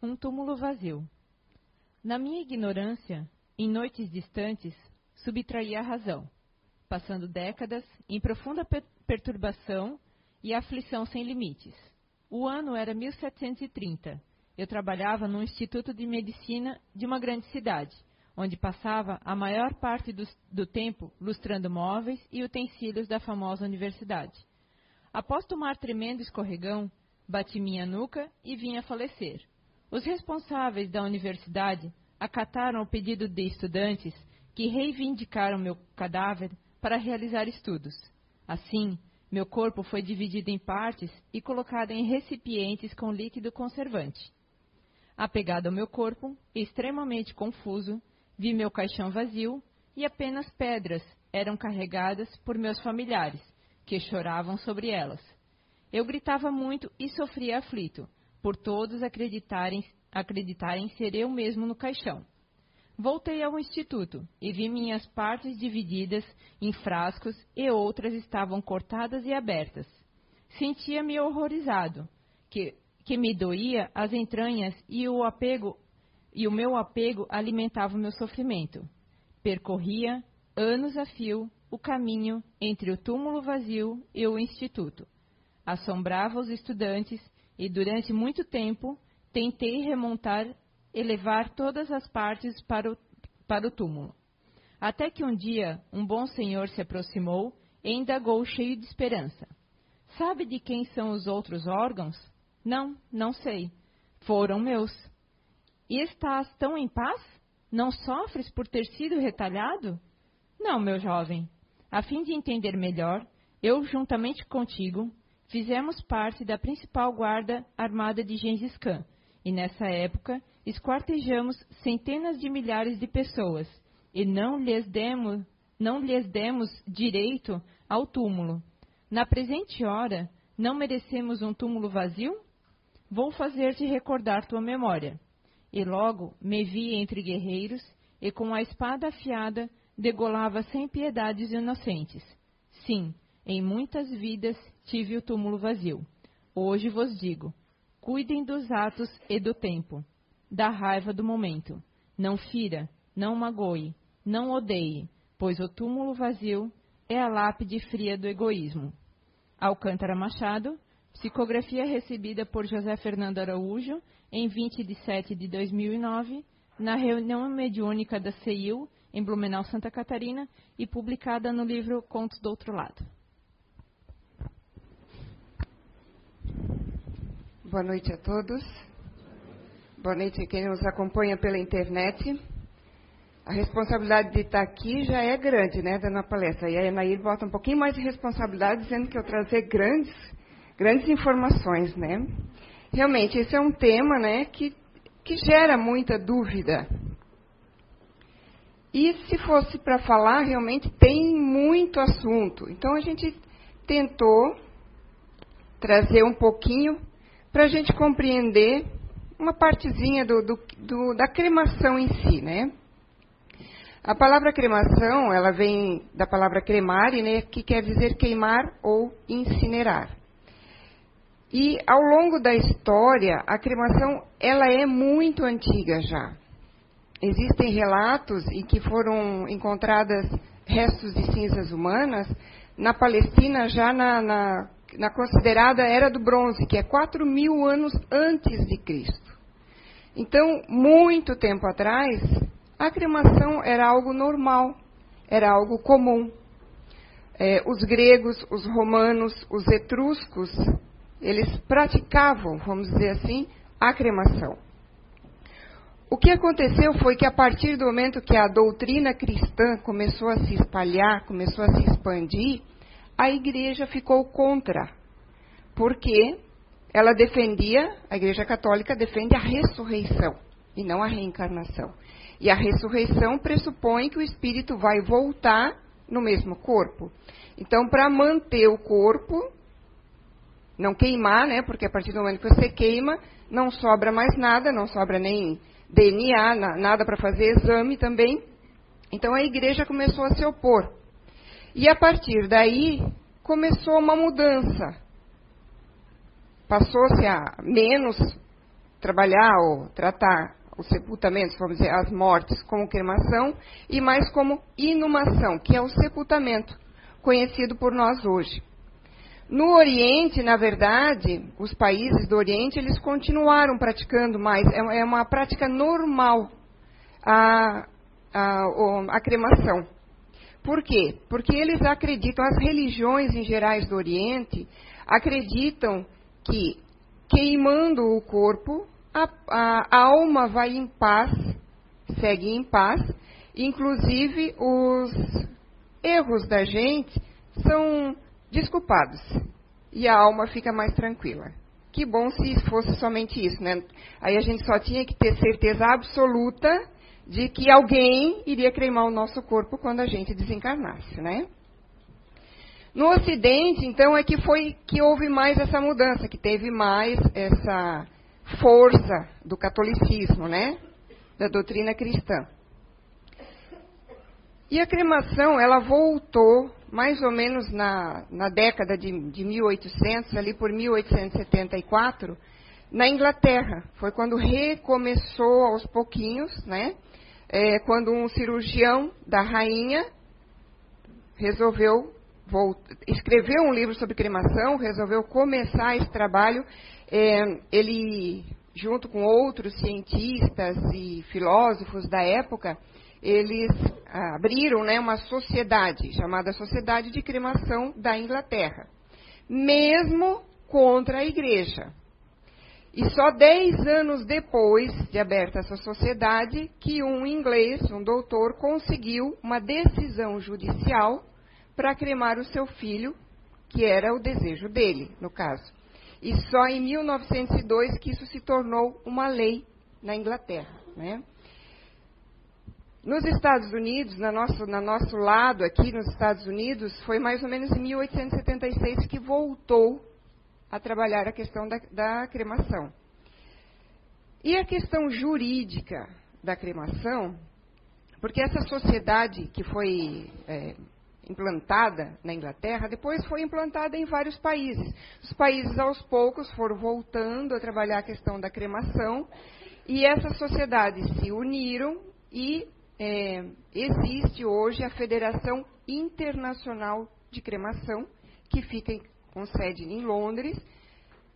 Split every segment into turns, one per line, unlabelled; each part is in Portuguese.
Um túmulo vazio. Na minha ignorância, em noites distantes, subtraía a razão, passando décadas em profunda perturbação e aflição sem limites. O ano era 1730. Eu trabalhava no Instituto de Medicina de uma grande cidade, onde passava a maior parte do, do tempo lustrando móveis e utensílios da famosa universidade. Após tomar tremendo escorregão, bati minha nuca e vim a falecer. Os responsáveis da universidade acataram o pedido de estudantes que reivindicaram meu cadáver para realizar estudos. Assim, meu corpo foi dividido em partes e colocado em recipientes com líquido conservante. Apegado ao meu corpo, extremamente confuso, vi meu caixão vazio e apenas pedras eram carregadas por meus familiares, que choravam sobre elas. Eu gritava muito e sofria aflito, por todos acreditarem, acreditarem ser eu mesmo no caixão. Voltei ao instituto e vi minhas partes divididas em frascos e outras estavam cortadas e abertas. Sentia-me horrorizado, que, que me doía as entranhas e o apego e o meu apego alimentava o meu sofrimento. Percorria, anos a fio, o caminho entre o túmulo vazio e o instituto. Assombrava os estudantes e, durante muito tempo, tentei remontar elevar todas as partes para o, para o túmulo. Até que um dia um bom senhor se aproximou e indagou cheio de esperança. Sabe de quem são os outros órgãos? Não, não sei. Foram meus. E estás tão em paz? Não sofres por ter sido retalhado? Não, meu jovem. A fim de entender melhor, eu, juntamente contigo, fizemos parte da principal guarda armada de Gengis Khan, e nessa época esquartejamos centenas de milhares de pessoas e não lhes demos, não lhes demos direito ao túmulo. Na presente hora, não merecemos um túmulo vazio? Vou fazer-te recordar tua memória. E logo me vi entre guerreiros e com a espada afiada degolava sem piedade os inocentes. Sim, em muitas vidas tive o túmulo vazio. Hoje vos digo: cuidem dos atos e do tempo da raiva do momento. Não fira, não magoe, não odeie, pois o túmulo vazio é a lápide fria do egoísmo. Alcântara Machado, psicografia recebida por José Fernando Araújo em 20 de 7 de 2009, na reunião mediúnica da CEIU, em Blumenau, Santa Catarina, e publicada no livro Contos do Outro Lado.
Boa noite a todos. Boa noite a quem nos acompanha pela internet. A responsabilidade de estar aqui já é grande, né, dando a palestra. E a Enair bota um pouquinho mais de responsabilidade, dizendo que eu trazer grandes, grandes informações, né. Realmente, esse é um tema, né, que, que gera muita dúvida. E se fosse para falar, realmente tem muito assunto. Então, a gente tentou trazer um pouquinho para a gente compreender uma partezinha do, do, do, da cremação em si, né? A palavra cremação, ela vem da palavra cremare, né, que quer dizer queimar ou incinerar. E ao longo da história, a cremação, ela é muito antiga já. Existem relatos em que foram encontradas restos de cinzas humanas na Palestina já na, na, na considerada Era do Bronze, que é 4 mil anos antes de Cristo. Então, muito tempo atrás, a cremação era algo normal, era algo comum. É, os gregos, os romanos, os etruscos, eles praticavam, vamos dizer assim, a cremação. O que aconteceu foi que a partir do momento que a doutrina cristã começou a se espalhar, começou a se expandir, a igreja ficou contra. Porque ela defendia, a Igreja Católica defende a ressurreição e não a reencarnação. E a ressurreição pressupõe que o espírito vai voltar no mesmo corpo. Então, para manter o corpo, não queimar, né? Porque a partir do momento que você queima, não sobra mais nada, não sobra nem DNA, nada para fazer exame também. Então a igreja começou a se opor. E a partir daí começou uma mudança passou-se a menos trabalhar ou tratar os sepultamentos, vamos dizer, as mortes como cremação, e mais como inumação, que é o sepultamento, conhecido por nós hoje. No Oriente, na verdade, os países do Oriente, eles continuaram praticando mais, é, é uma prática normal a, a, a cremação. Por quê? Porque eles acreditam, as religiões em gerais do Oriente acreditam que queimando o corpo, a, a alma vai em paz, segue em paz, inclusive os erros da gente são desculpados e a alma fica mais tranquila. Que bom se fosse somente isso, né? Aí a gente só tinha que ter certeza absoluta de que alguém iria cremar o nosso corpo quando a gente desencarnasse, né? No Ocidente, então, é que foi que houve mais essa mudança, que teve mais essa força do catolicismo, né? Da doutrina cristã. E a cremação, ela voltou mais ou menos na, na década de, de 1800, ali por 1874, na Inglaterra. Foi quando recomeçou aos pouquinhos, né? É, quando um cirurgião da rainha resolveu escreveu um livro sobre cremação, resolveu começar esse trabalho. É, ele, junto com outros cientistas e filósofos da época, eles abriram né, uma sociedade chamada Sociedade de Cremação da Inglaterra, mesmo contra a igreja. E só dez anos depois de aberta essa sociedade, que um inglês, um doutor, conseguiu uma decisão judicial para cremar o seu filho, que era o desejo dele, no caso. E só em 1902 que isso se tornou uma lei na Inglaterra. Né? Nos Estados Unidos, na nosso, no nosso lado aqui nos Estados Unidos, foi mais ou menos em 1876 que voltou a trabalhar a questão da, da cremação. E a questão jurídica da cremação, porque essa sociedade que foi é, implantada na Inglaterra, depois foi implantada em vários países. Os países, aos poucos, foram voltando a trabalhar a questão da cremação, e essas sociedades se uniram e é, existe hoje a Federação Internacional de Cremação, que fica com sede em Londres,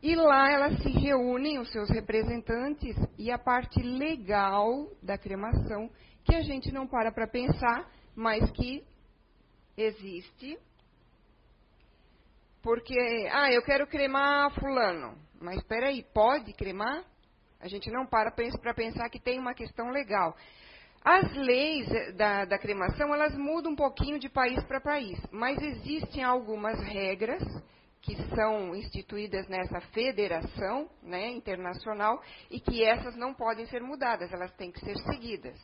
e lá elas se reúnem, os seus representantes, e a parte legal da cremação, que a gente não para para pensar, mas que existe. Porque, ah, eu quero cremar fulano. Mas espera aí, pode cremar? A gente não para para pensar que tem uma questão legal. As leis da, da cremação, elas mudam um pouquinho de país para país, mas existem algumas regras que são instituídas nessa federação né, internacional e que essas não podem ser mudadas, elas têm que ser seguidas.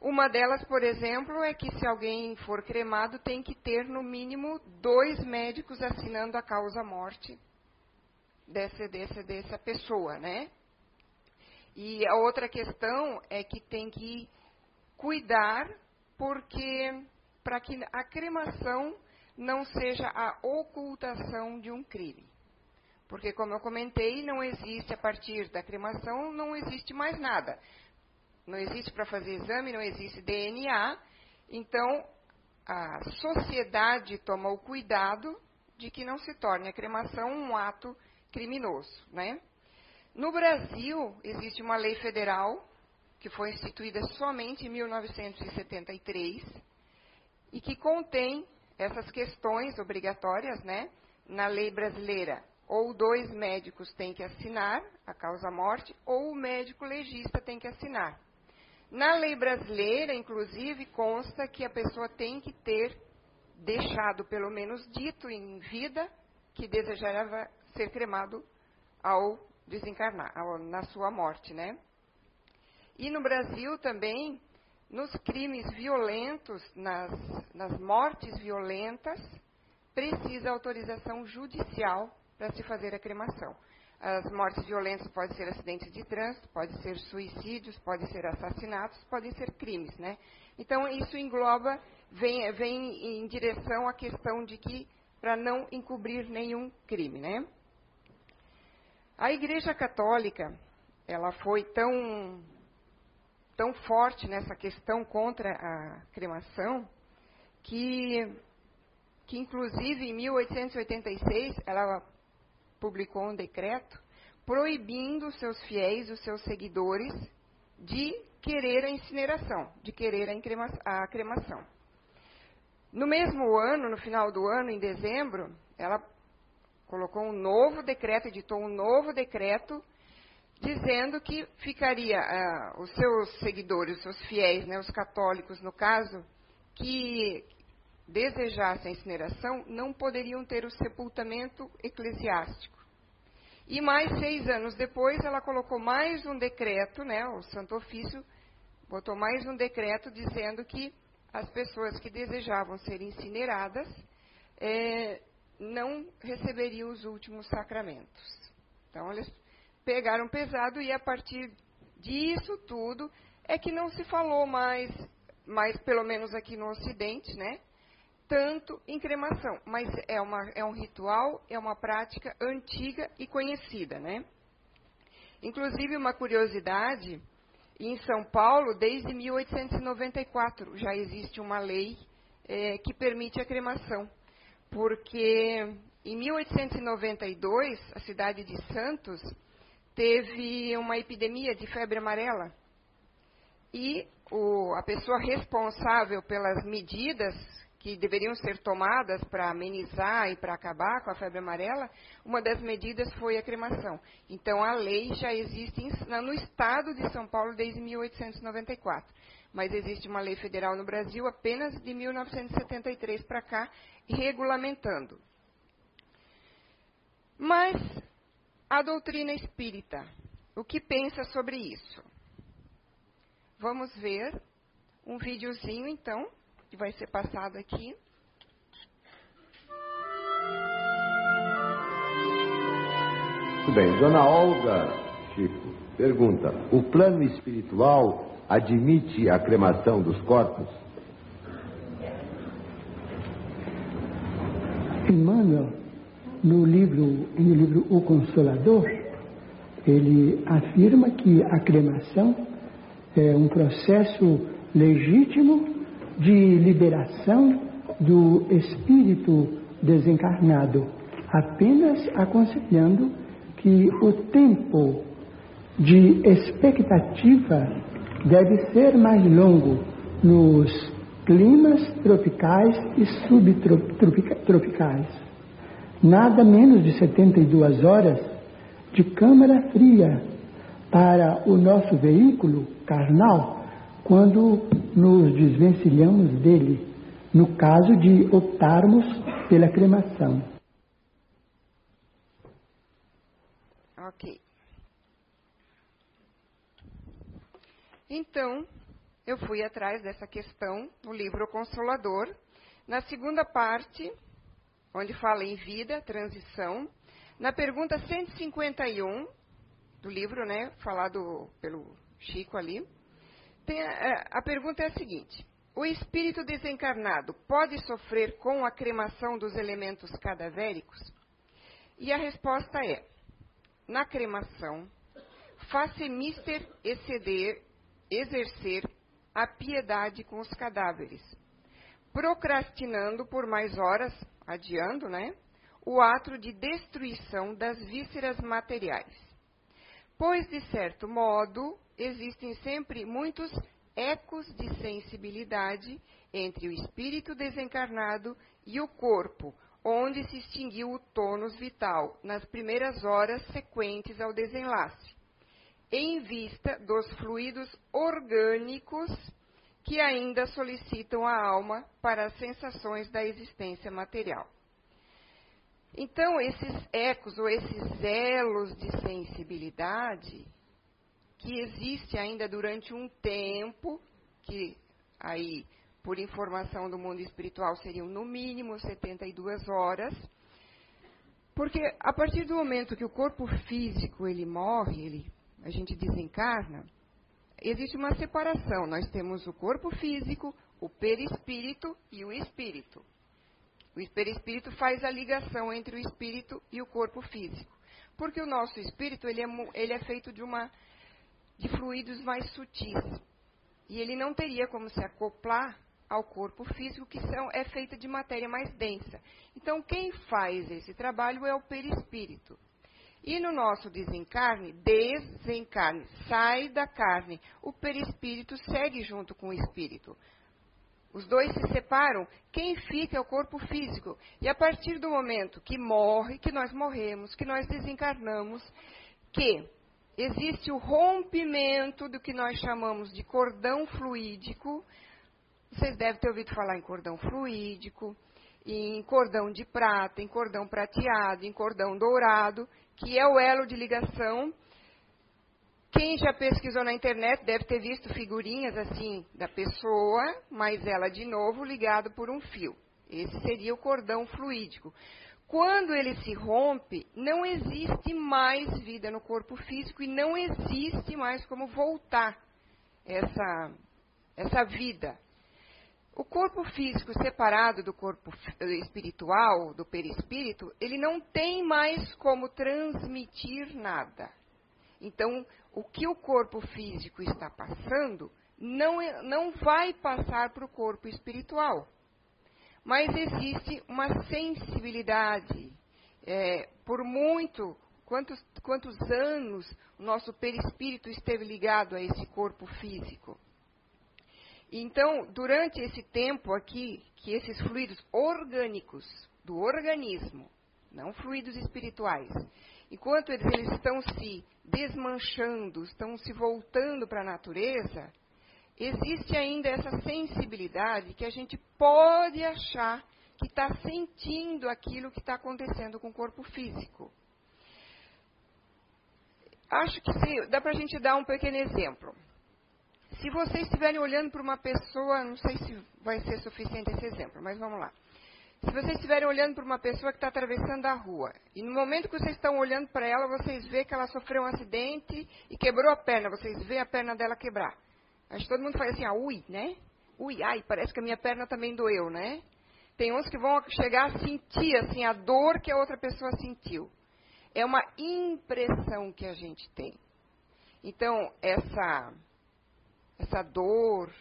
Uma delas, por exemplo, é que se alguém for cremado, tem que ter no mínimo dois médicos assinando a causa-morte dessa, dessa, dessa pessoa, né? E a outra questão é que tem que cuidar, porque para que a cremação não seja a ocultação de um crime. Porque, como eu comentei, não existe, a partir da cremação, não existe mais nada. Não existe para fazer exame, não existe DNA. Então, a sociedade toma o cuidado de que não se torne a cremação um ato criminoso. Né? No Brasil, existe uma lei federal que foi instituída somente em 1973 e que contém essas questões obrigatórias, né? Na lei brasileira, ou dois médicos têm que assinar a causa-morte, ou o médico legista tem que assinar. Na lei brasileira, inclusive, consta que a pessoa tem que ter deixado, pelo menos dito em vida, que desejava ser cremado ao desencarnar, ao, na sua morte, né? E no Brasil também, nos crimes violentos, nas, nas mortes violentas, precisa autorização judicial para se fazer a cremação. As mortes violentas podem ser acidentes de trânsito, podem ser suicídios, podem ser assassinatos, podem ser crimes, né? Então, isso engloba, vem, vem em direção à questão de que, para não encobrir nenhum crime, né? A Igreja Católica, ela foi tão tão forte nessa questão contra a cremação que que inclusive em 1886 ela publicou um decreto proibindo os seus fiéis, os seus seguidores, de querer a incineração, de querer a cremação. No mesmo ano, no final do ano, em dezembro, ela colocou um novo decreto, editou um novo decreto, dizendo que ficaria uh, os seus seguidores, os seus fiéis, né, os católicos, no caso, que desejassem a incineração, não poderiam ter o sepultamento eclesiástico. E mais seis anos depois, ela colocou mais um decreto, né, o Santo Ofício botou mais um decreto dizendo que as pessoas que desejavam ser incineradas é, não receberiam os últimos sacramentos. Então, eles pegaram pesado e a partir disso tudo é que não se falou mais, mais pelo menos aqui no Ocidente, né? tanto em cremação, mas é, uma, é um ritual, é uma prática antiga e conhecida, né? Inclusive, uma curiosidade, em São Paulo, desde 1894, já existe uma lei é, que permite a cremação, porque em 1892, a cidade de Santos teve uma epidemia de febre amarela, e o, a pessoa responsável pelas medidas que deveriam ser tomadas para amenizar e para acabar com a febre amarela, uma das medidas foi a cremação. Então, a lei já existe no estado de São Paulo desde 1894. Mas existe uma lei federal no Brasil apenas de 1973 para cá, regulamentando. Mas a doutrina espírita, o que pensa sobre isso? Vamos ver um videozinho, então, que vai ser passado aqui.
Muito bem. Dona Olga Chico pergunta: o plano espiritual admite a cremação dos corpos?
Emmanuel, no livro, no livro O Consolador, ele afirma que a cremação é um processo legítimo de liberação do espírito desencarnado, apenas aconselhando que o tempo de expectativa deve ser mais longo nos climas tropicais e subtropicais. Nada menos de 72 horas de câmara fria para o nosso veículo carnal quando nos desvencilhamos dele, no caso de optarmos pela cremação.
Ok. Então, eu fui atrás dessa questão no livro Consolador. Na segunda parte, onde fala em vida, transição, na pergunta 151 do livro, né, falado pelo Chico ali, a, é, a pergunta é a seguinte: o espírito desencarnado pode sofrer com a cremação dos elementos cadavéricos? E a resposta é: na cremação, faz-se mister exceder, exercer a piedade com os cadáveres, procrastinando por mais horas, adiando, né, o ato de destruição das vísceras materiais. Pois, de certo modo, existem sempre muitos ecos de sensibilidade entre o espírito desencarnado e o corpo, onde se extinguiu o tônus vital nas primeiras horas sequentes ao desenlace, em vista dos fluidos orgânicos que ainda solicitam a alma para as sensações da existência material. Então, esses ecos ou esses elos de sensibilidade que existe ainda durante um tempo, que aí, por informação do mundo espiritual, seriam no mínimo 72 horas, porque a partir do momento que o corpo físico ele morre, ele, a gente desencarna, existe uma separação. Nós temos o corpo físico, o perispírito e o espírito. O perispírito faz a ligação entre o espírito e o corpo físico. Porque o nosso espírito ele é, ele é feito de uma de fluidos mais sutis. E ele não teria como se acoplar ao corpo físico, que são, é feita de matéria mais densa. Então, quem faz esse trabalho é o perispírito. E no nosso desencarne, desencarne, sai da carne. O perispírito segue junto com o espírito. Os dois se separam, quem fica é o corpo físico. E a partir do momento que morre, que nós morremos, que nós desencarnamos, que existe o rompimento do que nós chamamos de cordão fluídico. Vocês devem ter ouvido falar em cordão fluídico, em cordão de prata, em cordão prateado, em cordão dourado, que é o elo de ligação quem já pesquisou na internet deve ter visto figurinhas assim da pessoa, mas ela de novo ligado por um fio. Esse seria o cordão fluídico. Quando ele se rompe, não existe mais vida no corpo físico e não existe mais como voltar essa, essa vida. O corpo físico separado do corpo espiritual, do perispírito, ele não tem mais como transmitir nada. Então, o que o corpo físico está passando não, é, não vai passar para o corpo espiritual. Mas existe uma sensibilidade. É, por muito, quantos, quantos anos o nosso perispírito esteve ligado a esse corpo físico. Então, durante esse tempo aqui, que esses fluidos orgânicos do organismo, não fluidos espirituais, enquanto eles, eles estão se desmanchando, estão se voltando para a natureza, existe ainda essa sensibilidade que a gente pode achar que está sentindo aquilo que está acontecendo com o corpo físico. Acho que se, dá para a gente dar um pequeno exemplo. Se vocês estiverem olhando para uma pessoa, não sei se vai ser suficiente esse exemplo, mas vamos lá. Se vocês estiverem olhando para uma pessoa que está atravessando a rua, e no momento que vocês estão olhando para ela, vocês vê que ela sofreu um acidente e quebrou a perna, vocês vê a perna dela quebrar. Acho que todo mundo faz assim, ah, ui, né? Ui, ai, parece que a minha perna também doeu, né? Tem uns que vão chegar a sentir assim a dor que a outra pessoa sentiu. É uma impressão que a gente tem. Então, essa essa dor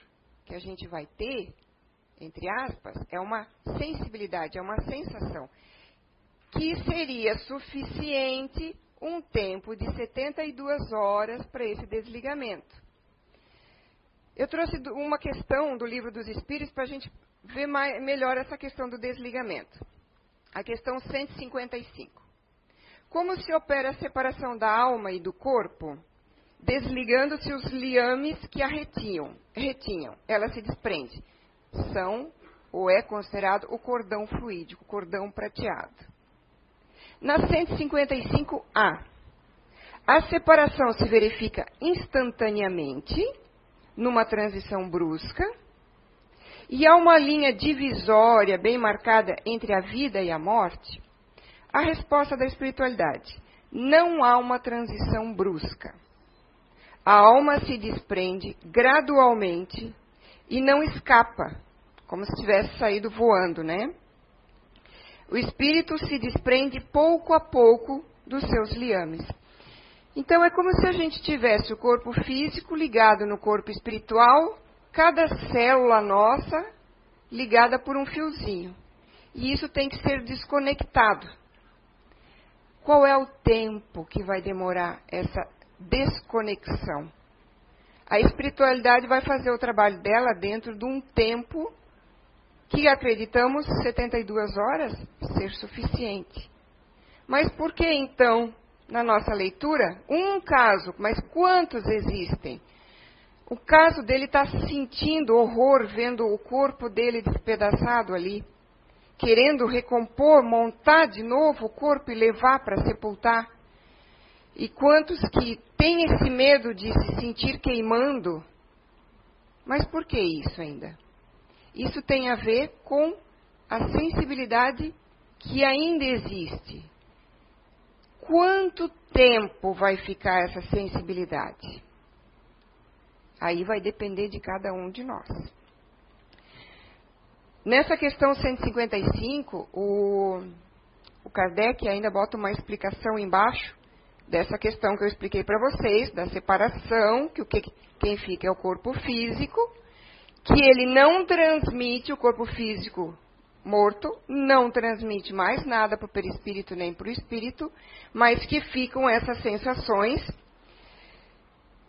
que a gente vai ter, entre aspas, é uma sensibilidade, é uma sensação que seria suficiente um tempo de 72 horas para esse desligamento. Eu trouxe uma questão do livro dos Espíritos para a gente ver mais, melhor essa questão do desligamento. A questão 155. Como se opera a separação da alma e do corpo? Desligando-se os liames que a retinham. retinham. Ela se desprende são ou é considerado o cordão fluídico, cordão prateado. Na 155A, a separação se verifica instantaneamente, numa transição brusca, e há uma linha divisória bem marcada entre a vida e a morte. A resposta da espiritualidade: não há uma transição brusca. A alma se desprende gradualmente e não escapa, como se tivesse saído voando, né? O espírito se desprende pouco a pouco dos seus liames. Então é como se a gente tivesse o corpo físico ligado no corpo espiritual, cada célula nossa ligada por um fiozinho. E isso tem que ser desconectado. Qual é o tempo que vai demorar essa desconexão? A espiritualidade vai fazer o trabalho dela dentro de um tempo que acreditamos 72 horas ser suficiente. Mas por que então, na nossa leitura, um caso, mas quantos existem? O caso dele está sentindo horror vendo o corpo dele despedaçado ali, querendo recompor, montar de novo o corpo e levar para sepultar. E quantos que têm esse medo de se sentir queimando? Mas por que isso ainda? Isso tem a ver com a sensibilidade que ainda existe. Quanto tempo vai ficar essa sensibilidade? Aí vai depender de cada um de nós. Nessa questão 155, o, o Kardec ainda bota uma explicação embaixo dessa questão que eu expliquei para vocês, da separação, que o que quem fica é o corpo físico, que ele não transmite o corpo físico morto, não transmite mais nada para o perispírito nem para o espírito, mas que ficam essas sensações.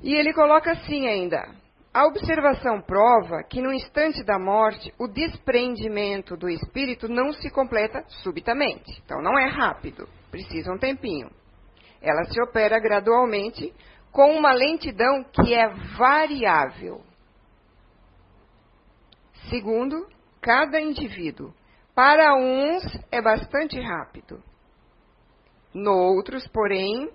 E ele coloca assim ainda: a observação prova que no instante da morte o desprendimento do espírito não se completa subitamente. Então não é rápido, precisa um tempinho. Ela se opera gradualmente com uma lentidão que é variável. Segundo, cada indivíduo. Para uns é bastante rápido. Noutros, porém,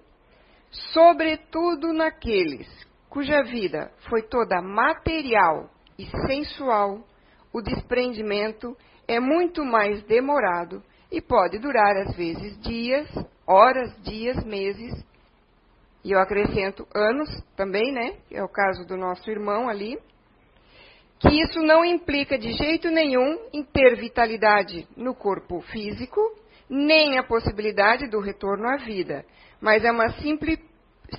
sobretudo naqueles cuja vida foi toda material e sensual, o desprendimento é muito mais demorado e pode durar às vezes dias, horas, dias, meses, e eu acrescento anos também, né? É o caso do nosso irmão ali. Que isso não implica de jeito nenhum em ter vitalidade no corpo físico, nem a possibilidade do retorno à vida, mas é uma simples,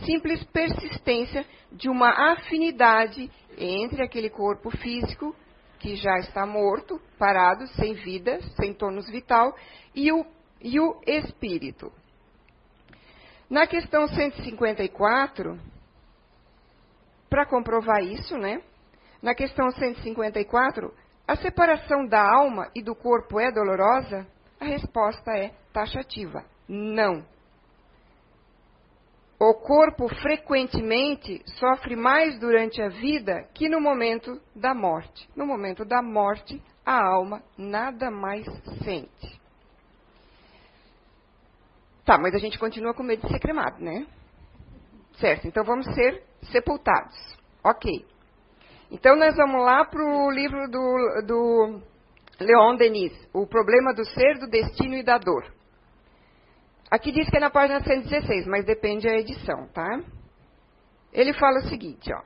simples persistência de uma afinidade entre aquele corpo físico que já está morto, parado, sem vida, sem tônus vital, e o, e o espírito. Na questão 154, para comprovar isso, né? Na questão 154, a separação da alma e do corpo é dolorosa? A resposta é taxativa: não. O corpo frequentemente sofre mais durante a vida que no momento da morte. No momento da morte, a alma nada mais sente. Tá, mas a gente continua com medo de ser cremado, né? Certo, então vamos ser sepultados. Ok. Então nós vamos lá para o livro do, do Leon Denis, O Problema do Ser, do Destino e da Dor. Aqui diz que é na página 116, mas depende da edição, tá? Ele fala o seguinte, ó.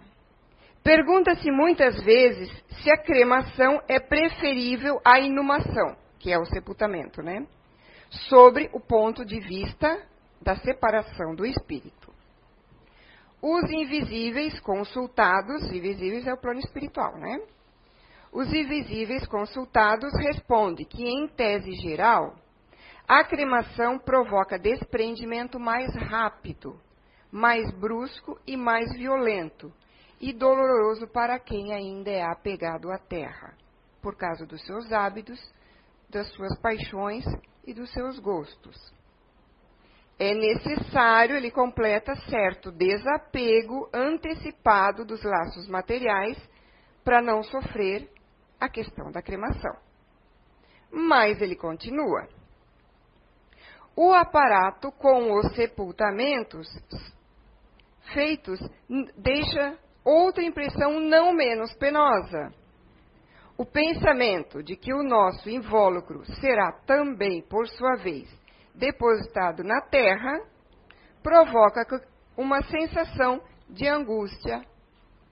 Pergunta-se muitas vezes se a cremação é preferível à inumação, que é o sepultamento, né? Sobre o ponto de vista da separação do espírito. Os invisíveis consultados, invisíveis é o plano espiritual, né? Os invisíveis consultados respondem que, em tese geral, a cremação provoca desprendimento mais rápido, mais brusco e mais violento, e doloroso para quem ainda é apegado à terra, por causa dos seus hábitos, das suas paixões e dos seus gostos. É necessário, ele completa, certo desapego antecipado dos laços materiais para não sofrer a questão da cremação. Mas ele continua. O aparato com os sepultamentos feitos deixa outra impressão não menos penosa o pensamento de que o nosso invólucro será também, por sua vez, depositado na terra, provoca uma sensação de angústia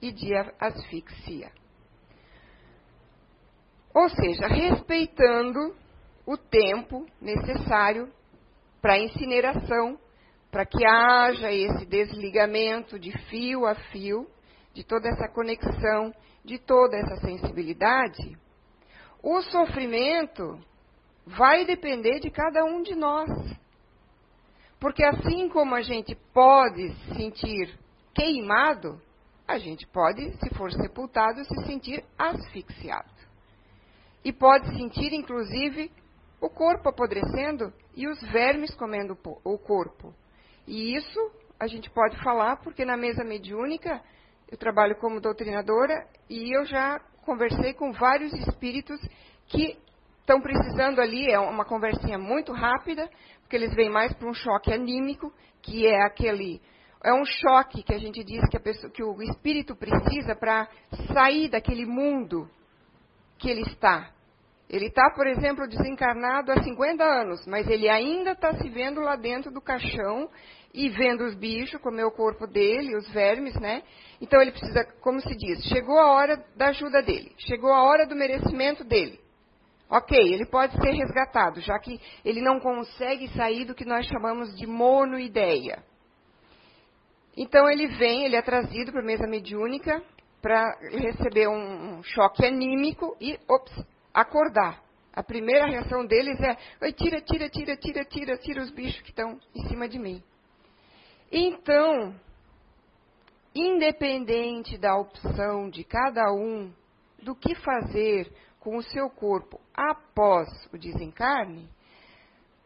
e de asfixia. Ou seja, respeitando o tempo necessário para a incineração, para que haja esse desligamento de fio a fio, de toda essa conexão de toda essa sensibilidade, o sofrimento vai depender de cada um de nós. Porque assim como a gente pode se sentir queimado, a gente pode, se for sepultado, se sentir asfixiado. E pode sentir, inclusive, o corpo apodrecendo e os vermes comendo o corpo. E isso a gente pode falar porque na mesa mediúnica eu trabalho como doutrinadora e eu já conversei com vários espíritos que estão precisando ali, é uma conversinha muito rápida, porque eles vêm mais para um choque anímico, que é aquele. É um choque que a gente diz que, pessoa, que o espírito precisa para sair daquele mundo que ele está. Ele está, por exemplo, desencarnado há 50 anos, mas ele ainda está se vendo lá dentro do caixão e vendo os bichos comer o corpo dele, os vermes, né? Então ele precisa, como se diz, chegou a hora da ajuda dele, chegou a hora do merecimento dele. Ok, ele pode ser resgatado, já que ele não consegue sair do que nós chamamos de monoideia. Então ele vem, ele é trazido para a mesa mediúnica para receber um, choque anímico e, ops, acordar. A primeira reação deles é: tira, tira, tira, tira, tira, tira os bichos que estão em cima de mim. Então, independente da opção de cada um do que fazer com o seu corpo após o desencarne,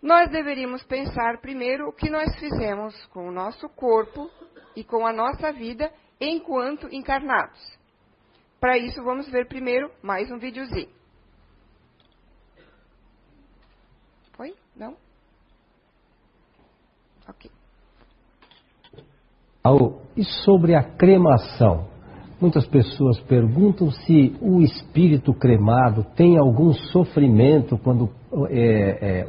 nós deveríamos pensar primeiro o que nós fizemos com o nosso corpo e com a nossa vida enquanto encarnados. Para isso, vamos ver primeiro mais um videozinho. Foi? Não? Ok.
E sobre a cremação? Muitas pessoas perguntam se o espírito cremado tem algum sofrimento quando é, é,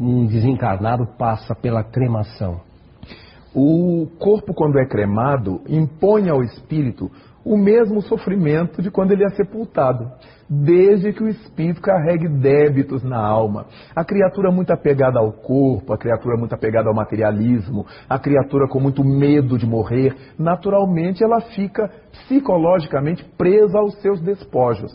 um desencarnado passa pela cremação.
O corpo, quando é cremado, impõe ao espírito o mesmo sofrimento de quando ele é sepultado, desde que o espírito carregue débitos na alma. A criatura muito apegada ao corpo, a criatura muito apegada ao materialismo, a criatura com muito medo de morrer, naturalmente ela fica psicologicamente presa aos seus despojos.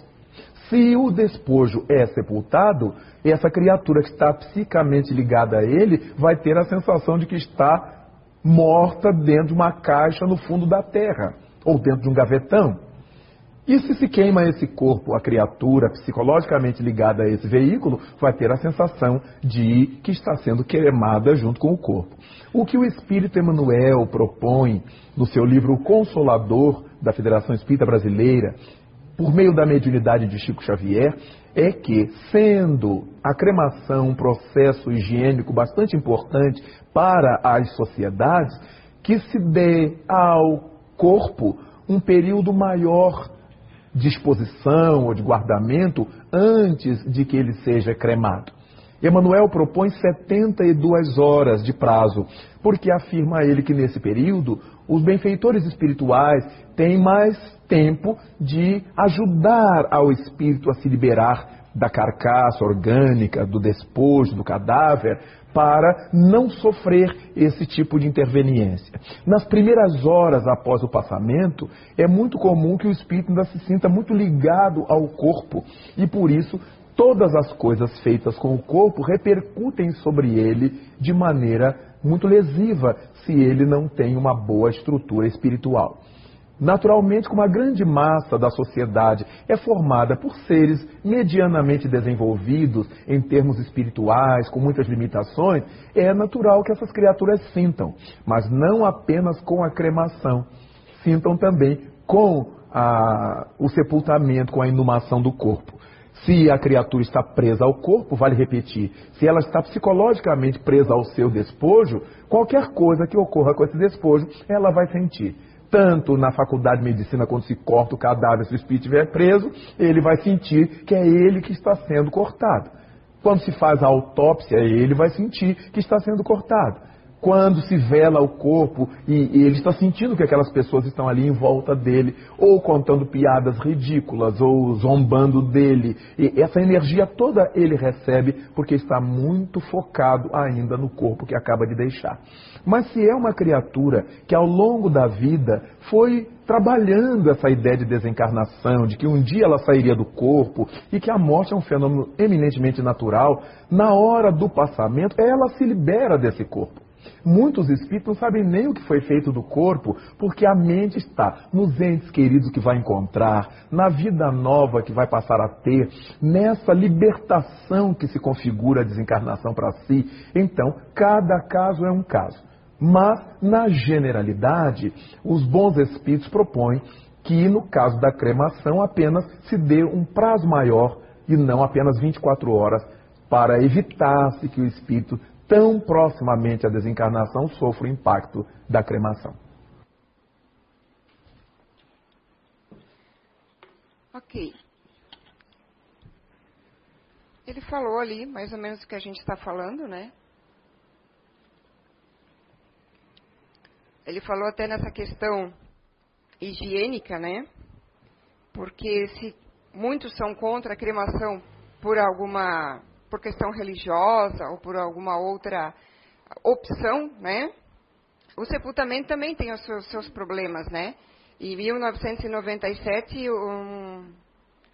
Se o despojo é sepultado, essa criatura que está psicamente ligada a ele vai ter a sensação de que está morta dentro de uma caixa no fundo da terra ou dentro de um gavetão. E se se queima esse corpo, a criatura psicologicamente ligada a esse veículo vai ter a sensação de que está sendo queimada junto com o corpo. O que o Espírito Emmanuel propõe no seu livro Consolador da Federação Espírita Brasileira, por meio da mediunidade de Chico Xavier, é que, sendo a cremação um processo higiênico bastante importante para as sociedades, que se dê ao corpo um período maior de exposição ou de guardamento antes de que ele seja cremado. Emanuel propõe 72 horas de prazo, porque afirma ele que nesse período os benfeitores espirituais têm mais tempo de ajudar ao espírito a se liberar da carcaça orgânica, do despojo, do cadáver, para não sofrer esse tipo de interveniência. Nas primeiras horas após o passamento, é muito comum que o espírito ainda se sinta muito ligado ao corpo e por isso todas as coisas feitas com o corpo repercutem sobre ele de maneira muito lesiva se ele não tem uma boa estrutura espiritual. Naturalmente, como a grande massa da sociedade é formada por seres medianamente desenvolvidos em termos espirituais, com muitas limitações, é natural que essas criaturas sintam, mas não apenas com a cremação, sintam também com a, o sepultamento, com a inumação do corpo. Se a criatura está presa ao corpo, vale repetir, se ela está psicologicamente presa ao seu despojo, qualquer coisa que ocorra com esse despojo, ela vai sentir tanto na faculdade de medicina, quando se corta o cadáver, se o espírito estiver preso, ele vai sentir que é ele que está sendo cortado. Quando se faz a autópsia, ele vai sentir que está sendo cortado quando se vela o corpo e, e, ele está sentindo que aquelas pessoas estão ali em volta dele, ou contando piadas ridículas, ou zombando dele. E essa energia toda ele recebe porque está muito focado ainda no corpo que acaba de deixar. Mas se é uma criatura que ao longo da vida foi trabalhando essa ideia de desencarnação, de que um dia ela sairia do corpo e que a morte é um fenômeno eminentemente natural, na hora do passamento ela se libera desse corpo. Muitos espíritos não sabem nem o que foi feito do corpo, porque a mente está nos entes queridos que vai encontrar, na vida nova que vai passar a ter, nessa libertação que se configura a desencarnação para si. Então, cada caso é um caso. Mas, na generalidade, os bons espíritos propõem que, no caso da cremação, apenas se dê um prazo maior e não apenas 24 horas, para evitar-se que o espírito tão proximamente à desencarnação sofre o impacto da cremação.
Ok. Ele falou ali mais ou menos o que a gente está falando, né? Ele falou até nessa questão higiênica, né? Porque se muitos são contra a cremação por alguma por questão religiosa ou por alguma outra opção, né? o sepultamento também tem os seus, seus problemas, né? Em 1997, um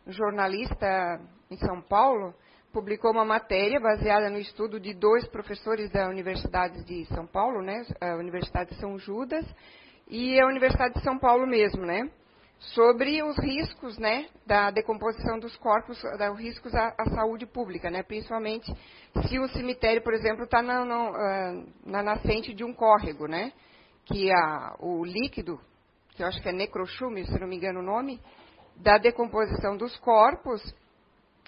jornalista em São Paulo publicou uma matéria baseada no estudo de dois professores da Universidade de São Paulo, né, a Universidade de São Judas e a Universidade de São Paulo mesmo, né, sobre os riscos, né, da decomposição dos corpos, os riscos à, à, saúde pública, né, principalmente se o cemitério, por exemplo, está na, ah, na, nascente de um córrego, né, que a, o líquido, que eu acho que é necrochume, se não me engano o nome, da decomposição dos corpos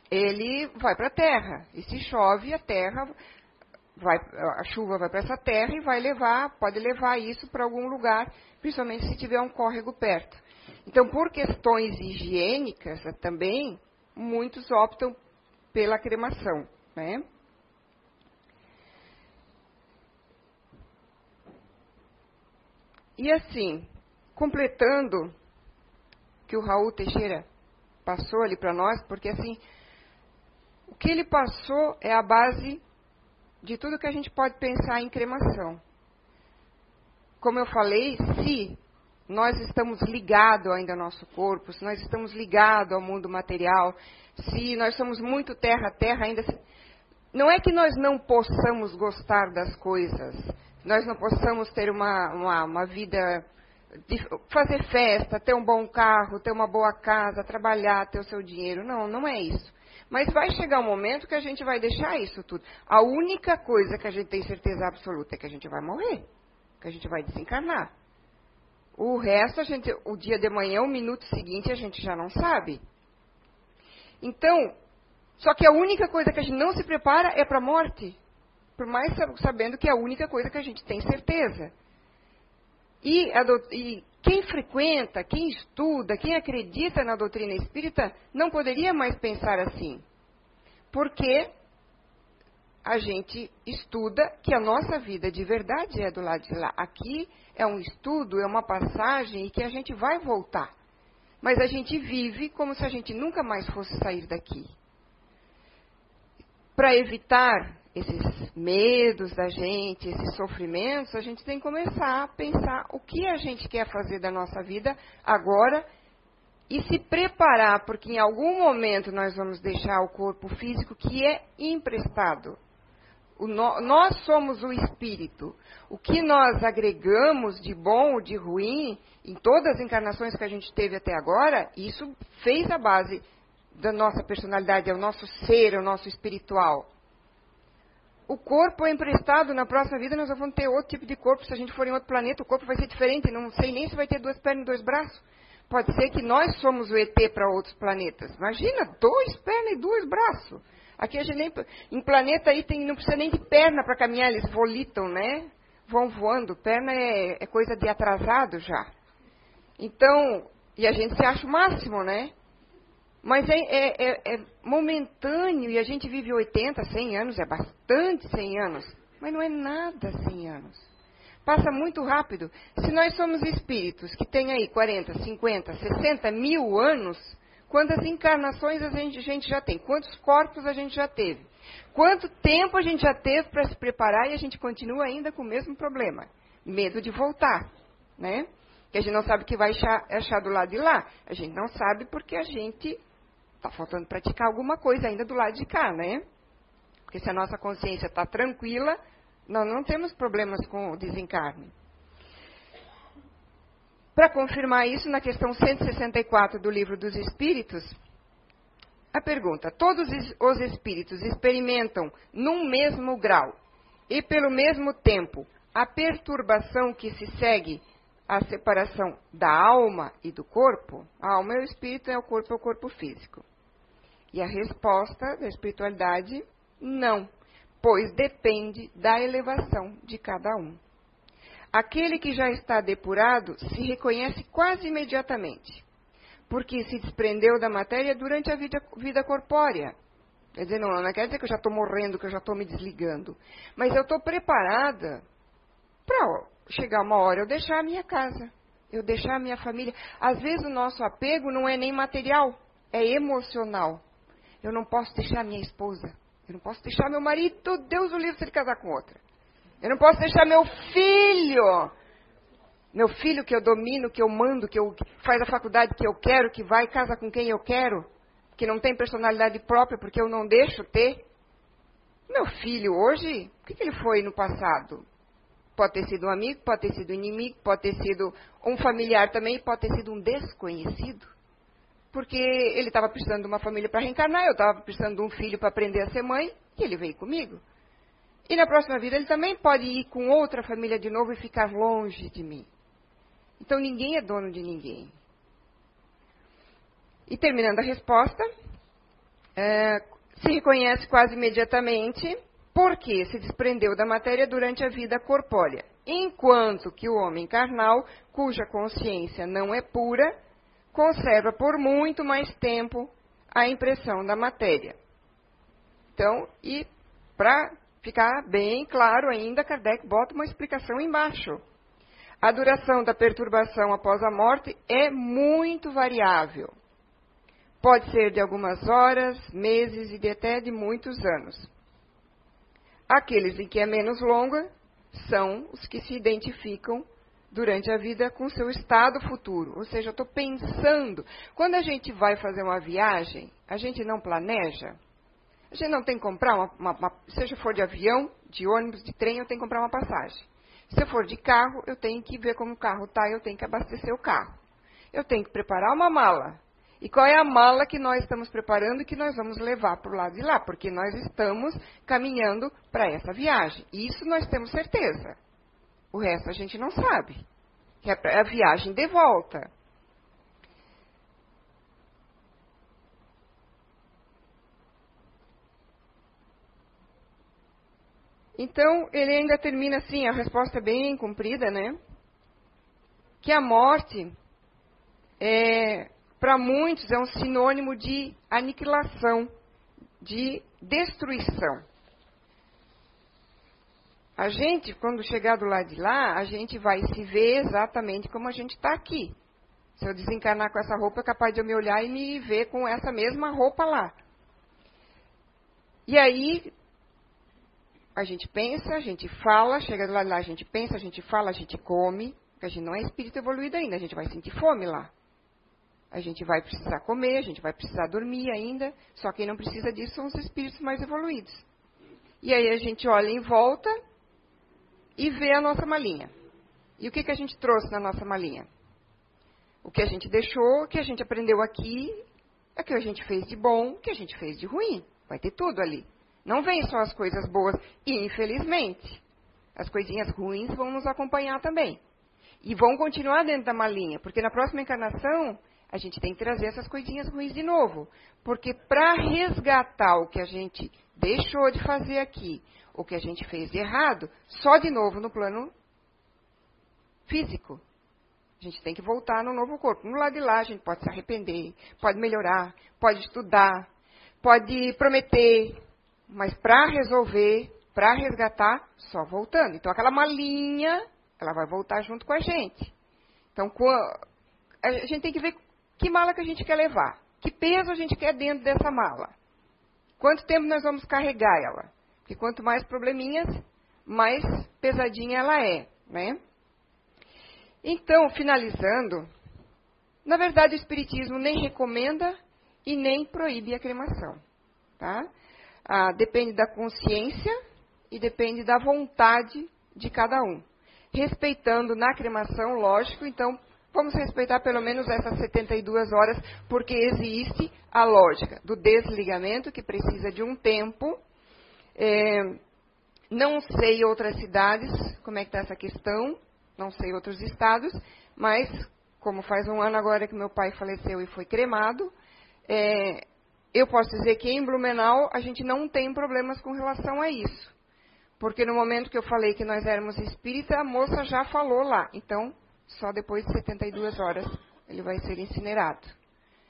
ele vai para a terra. E se chove, a terra vai, a chuva vai para essa terra e vai levar, pode levar isso para algum lugar, principalmente se tiver um córrego perto. Então, por questões higiênicas também, muitos optam pela cremação, né? E assim, completando que o Raul Teixeira passou ali para nós, porque assim, o que ele passou é a base de tudo que a gente pode pensar em cremação. Como eu falei, se nós estamos ligados ainda ao nosso corpo, se nós estamos ligados ao mundo material, se nós somos muito terra a terra ainda. Não é que nós não possamos gostar das coisas, nós não possamos ter uma, uma, uma vida, fazer festa, ter um bom carro, ter uma boa casa, trabalhar, ter o seu dinheiro. Não, não é isso. Mas vai chegar um momento que a gente vai deixar isso tudo. A única coisa que a gente tem certeza absoluta é que a gente vai morrer, que a gente vai desencarnar. O resto, a gente, o dia de manhã, o minuto seguinte, a gente já não sabe. Então, só que a única coisa que a gente não se prepara é para a morte. Por mais sabendo que é a única coisa que a gente tem certeza. E, a, e quem frequenta, quem estuda, quem acredita na doutrina espírita, não poderia mais pensar assim. Porque a gente estuda que a nossa vida de verdade é do lado de lá. Aqui é um estudo, é uma passagem e que a gente vai voltar. Mas a gente vive como se a gente nunca mais fosse sair daqui. Para evitar esses medos da gente, esses sofrimentos, a gente tem que começar a pensar o que a gente quer fazer da nossa vida agora e se preparar, porque em algum momento nós vamos deixar o corpo físico que é emprestado. No, nós somos o espírito. O que nós agregamos de bom ou de ruim em todas as encarnações que a gente teve até agora, isso fez a base da nossa personalidade, é o nosso ser, é o nosso espiritual o corpo é emprestado, na próxima vida nós vamos ter outro tipo de corpo. Se a gente for em outro planeta, o corpo vai ser diferente. Não sei nem se vai ter duas pernas e dois braços. Pode ser que nós somos o ET para outros planetas. Imagina, dois pernas e dois braços. Aqui a gente nem. Em planeta aí tem, não precisa nem de perna para caminhar, eles volitam, né? Vão voando. Perna é, é coisa de atrasado já. Então, e a gente se acha o máximo, né? Mas é, é, é, é, momentâneo e a gente vive 80, 100 anos, é bastante 100 anos, mas não é nada 100 anos. Passa muito rápido. Se nós somos espíritos que têm aí 40, 50, 60 mil anos, quantas encarnações a gente, a gente já tem? Quantos corpos a gente já teve? Quanto tempo a gente já teve para se preparar e a gente continua ainda com o mesmo problema? Medo de voltar, né? Que a gente não sabe o que vai achar, achar do lado de lá. A gente não sabe porque a gente Está faltando praticar alguma coisa ainda do lado de cá, né? Porque se a nossa consciência está tranquila, nós não temos problemas com o desencarne. Para confirmar isso, na questão 164 do Livro dos Espíritos, a pergunta: todos os espíritos experimentam num mesmo grau e pelo mesmo tempo a perturbação que se segue à separação da alma e do corpo? A alma é o espírito, é o corpo é o corpo físico. E a resposta da espiritualidade, não, pois depende da elevação de cada um. Aquele que já está depurado se reconhece quase imediatamente, porque se desprendeu da matéria durante a vida, vida corpórea. Quer dizer, não, não quer dizer que eu já estou morrendo, que eu já estou me desligando. Mas eu estou preparada para chegar uma hora eu deixar a minha casa, eu deixar a minha família. Às vezes o nosso apego não é nem material, é emocional. Eu não posso deixar minha esposa. Eu não posso deixar meu marido, Deus o livre se ele casar com outra. Eu não posso deixar meu filho. Meu filho que eu domino, que eu mando, que eu, faz a faculdade que eu quero, que vai casa com quem eu quero, que não tem personalidade própria porque eu não deixo ter. Meu filho hoje, o que, que ele foi no passado? Pode ter sido um amigo, pode ter sido um inimigo, pode ter sido um familiar também, pode ter sido um desconhecido. Porque ele estava precisando de uma família para reencarnar, eu estava precisando de um filho para aprender a ser mãe, e ele veio comigo. E na próxima vida ele também pode ir com outra família de novo e ficar longe de mim. Então ninguém é dono de ninguém. E terminando a resposta, é, se reconhece quase imediatamente porque se desprendeu da matéria durante a vida corpórea, enquanto que o homem carnal, cuja consciência não é pura, conserva por muito mais tempo a impressão da matéria. Então, e para ficar bem claro ainda, Kardec bota uma explicação embaixo. A duração da perturbação após a morte é muito variável. Pode ser de algumas horas, meses e de até de muitos anos. Aqueles em que é menos longa são os que se identificam durante a vida com seu estado futuro. Ou seja, eu estou pensando. Quando a gente vai fazer uma viagem, a gente não planeja. A gente não tem que comprar uma, uma, uma seja for de avião, de ônibus, de trem, eu tenho que comprar uma passagem. Se eu for de carro, eu tenho que ver como o carro está, eu tenho que abastecer o carro. Eu tenho que preparar uma mala. E qual é a mala que nós estamos preparando e que nós vamos levar para o lado de lá? Porque nós estamos caminhando para essa viagem. Isso nós temos certeza. O resto a gente não sabe. Que é a viagem de volta. Então, ele ainda termina assim, a resposta é bem comprida, né? Que a morte é para muitos é um sinônimo de aniquilação, de destruição. A gente, quando chegar do lado de lá, a gente vai se ver exatamente como a gente está aqui. Se eu desencarnar com essa roupa, é capaz de eu me olhar e me ver com essa mesma roupa lá. E aí, a gente pensa, a gente fala, chega de lá, a gente pensa, a gente fala, a gente come, porque a gente não é espírito evoluído ainda, a gente vai sentir fome lá. A gente vai precisar comer, a gente vai precisar dormir ainda, só quem não precisa disso são os espíritos mais evoluídos. E aí a gente olha em volta e vê a nossa malinha. E o que, que a gente trouxe na nossa malinha? O que a gente deixou, o que a gente aprendeu aqui, é o que a gente fez de bom, o que a gente fez de ruim. Vai ter tudo ali. Não vem só as coisas boas, e infelizmente, as coisinhas ruins vão nos acompanhar também. E vão continuar dentro da malinha, porque na próxima encarnação a gente tem que trazer essas coisinhas ruins de novo. Porque para resgatar o que a gente deixou de fazer aqui, o que a gente fez de errado, só de novo no plano físico. A gente tem que voltar no novo corpo. No lado de lá, a gente pode se arrepender, pode melhorar, pode estudar, pode prometer, mas para resolver, para resgatar, só voltando. Então, aquela malinha, ela vai voltar junto com a gente. Então, a gente tem que ver que mala que a gente quer levar? Que peso a gente quer dentro dessa mala? Quanto tempo nós vamos carregar ela? Porque quanto mais probleminhas, mais pesadinha ela é, né? Então, finalizando, na verdade o Espiritismo nem recomenda e nem proíbe a cremação, tá? Ah, depende da consciência e depende da vontade de cada um. Respeitando na cremação, lógico, então Vamos respeitar pelo menos essas 72 horas, porque existe a lógica do desligamento, que precisa de um tempo. É, não sei outras cidades como é que está essa questão, não sei outros estados, mas como faz um ano agora que meu pai faleceu e foi cremado, é, eu posso dizer que em Blumenau a gente não tem problemas com relação a isso. Porque no momento que eu falei que nós éramos espírita, a moça já falou lá. Então, só depois de 72 horas ele vai ser incinerado.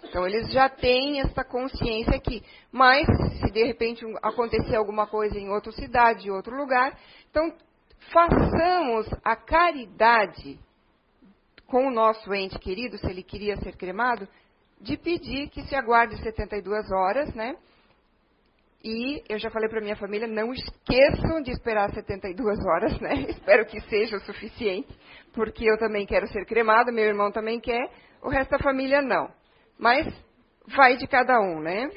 Então eles já têm essa consciência aqui. Mas se de repente acontecer alguma coisa em outra cidade, em outro lugar, então façamos a caridade com o nosso ente querido, se ele queria ser cremado, de pedir que se aguarde 72 horas, né? E eu já falei para minha família, não esqueçam de esperar 72 horas, né? Espero que seja o suficiente, porque eu também quero ser cremado, meu irmão também quer, o resto da família não. Mas vai de cada um, né?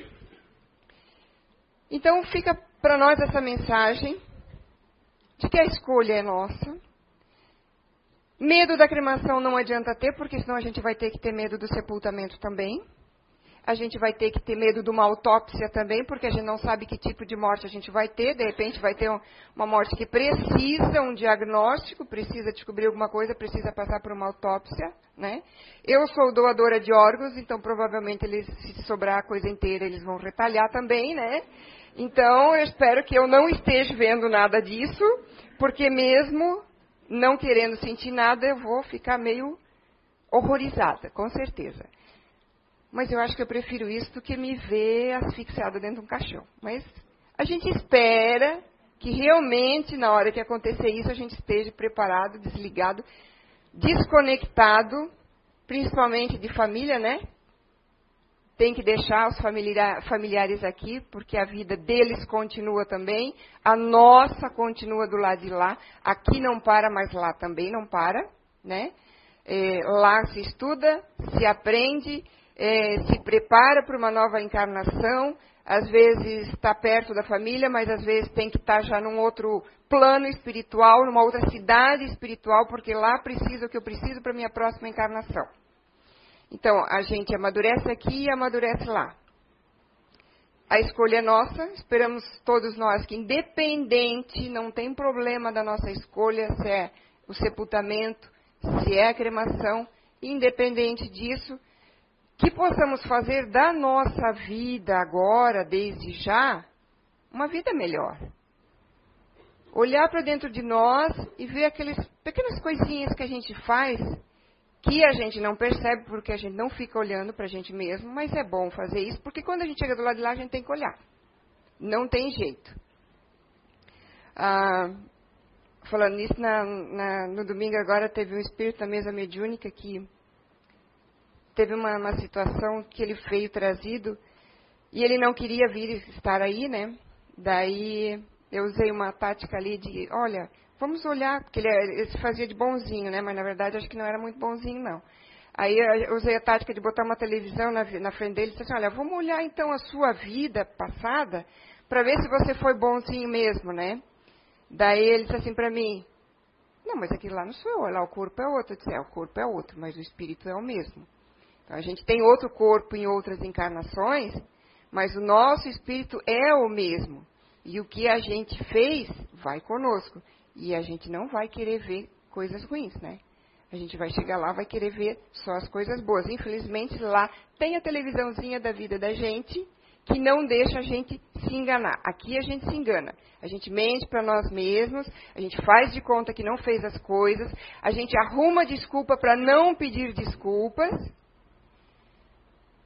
Então fica para nós essa mensagem de que a escolha é nossa. Medo da cremação não adianta ter, porque senão a gente vai ter que ter medo do sepultamento também a gente vai ter que ter medo de uma autópsia também, porque a gente não sabe que tipo de morte a gente vai ter. De repente, vai ter um, uma morte que precisa um diagnóstico, precisa descobrir alguma coisa, precisa passar por uma autópsia. Né? Eu sou doadora de órgãos, então provavelmente eles, se sobrar a coisa inteira, eles vão retalhar também. Né? Então, eu espero que eu não esteja vendo nada disso, porque mesmo não querendo sentir nada, eu vou ficar meio horrorizada, com certeza. Mas eu acho que eu prefiro isso do que me ver asfixiada dentro de um caixão. Mas a gente espera que realmente, na hora que acontecer isso, a gente esteja preparado, desligado, desconectado, principalmente de família, né? Tem que deixar os familiares aqui, porque a vida deles continua também, a nossa continua do lado de lá. Aqui não para, mas lá também não para, né? É, lá se estuda, se aprende é, se prepara para uma nova encarnação, às vezes está perto da família, mas às vezes tem que estar tá já num outro plano espiritual, numa outra cidade espiritual, porque lá precisa o que eu preciso para minha próxima encarnação. Então, a gente amadurece aqui e amadurece lá. A escolha é nossa, esperamos todos nós que, independente, não tem problema da nossa escolha, se é o sepultamento, se é a cremação, independente disso, que possamos fazer da nossa vida agora, desde já, uma vida melhor. Olhar para dentro de nós e ver aquelas pequenas coisinhas que a gente faz que a gente não percebe porque a gente não fica olhando para a gente mesmo, mas é bom fazer isso porque quando a gente chega do lado de lá a gente tem que olhar. Não tem jeito. Ah, falando nisso, na, na, no domingo agora teve um espírito da mesa mediúnica que teve uma, uma situação que ele veio trazido e ele não queria vir estar aí, né? Daí eu usei uma tática ali de, olha, vamos olhar, porque ele, ele se fazia de bonzinho, né? Mas na verdade acho que não era muito bonzinho, não. Aí eu usei a tática de botar uma televisão na, na frente dele e disse assim, olha, vamos olhar então a sua vida passada para ver se você foi bonzinho mesmo, né? Daí ele disse assim para mim, não, mas aquilo lá não sou eu, lá o corpo é outro. Eu disse, é, o corpo é outro, mas o espírito é o mesmo. Então, a gente tem outro corpo em outras encarnações, mas o nosso espírito é o mesmo. E o que a gente fez vai conosco. E a gente não vai querer ver coisas ruins, né? A gente vai chegar lá, vai querer ver só as coisas boas. Infelizmente, lá tem a televisãozinha da vida da gente que não deixa a gente se enganar. Aqui a gente se engana. A gente mente para nós mesmos, a gente faz de conta que não fez as coisas, a gente arruma desculpa para não pedir desculpas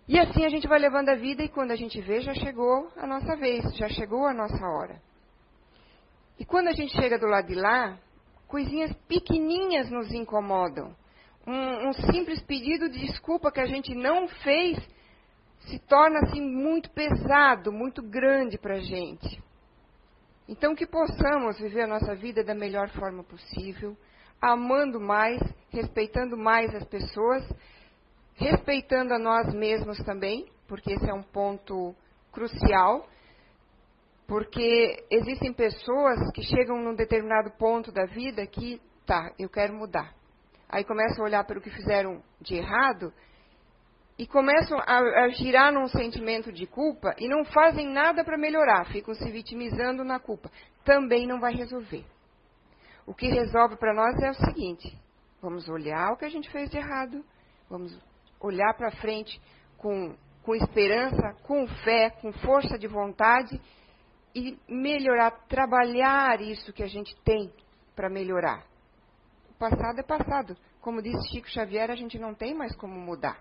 e assim a gente vai levando a vida e quando a gente vê, já chegou a nossa vez, já chegou a nossa hora. E quando a gente chega do lado de lá, coisinhas pequeninhas nos incomodam. Um, um simples pedido de desculpa que a gente não fez se torna assim muito pesado, muito grande para a gente. Então que possamos viver a nossa vida da melhor forma possível, amando mais, respeitando mais as pessoas respeitando a nós mesmos também, porque esse é um ponto crucial, porque existem pessoas que chegam num determinado ponto da vida que, tá, eu quero mudar. Aí começam a olhar para o que fizeram de errado e começam a, a girar num sentimento de culpa e não fazem nada para melhorar, ficam se vitimizando na culpa. Também não vai resolver. O que resolve para nós é o seguinte: vamos olhar o que a gente fez de errado, vamos olhar para frente com, com esperança, com fé, com força de vontade e melhorar, trabalhar isso que a gente tem para melhorar. O passado é passado. Como disse Chico Xavier, a gente não tem mais como mudar.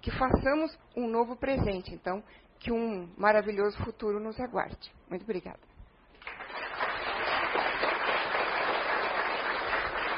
Que façamos um novo presente, então, que um maravilhoso futuro nos aguarde. Muito obrigada.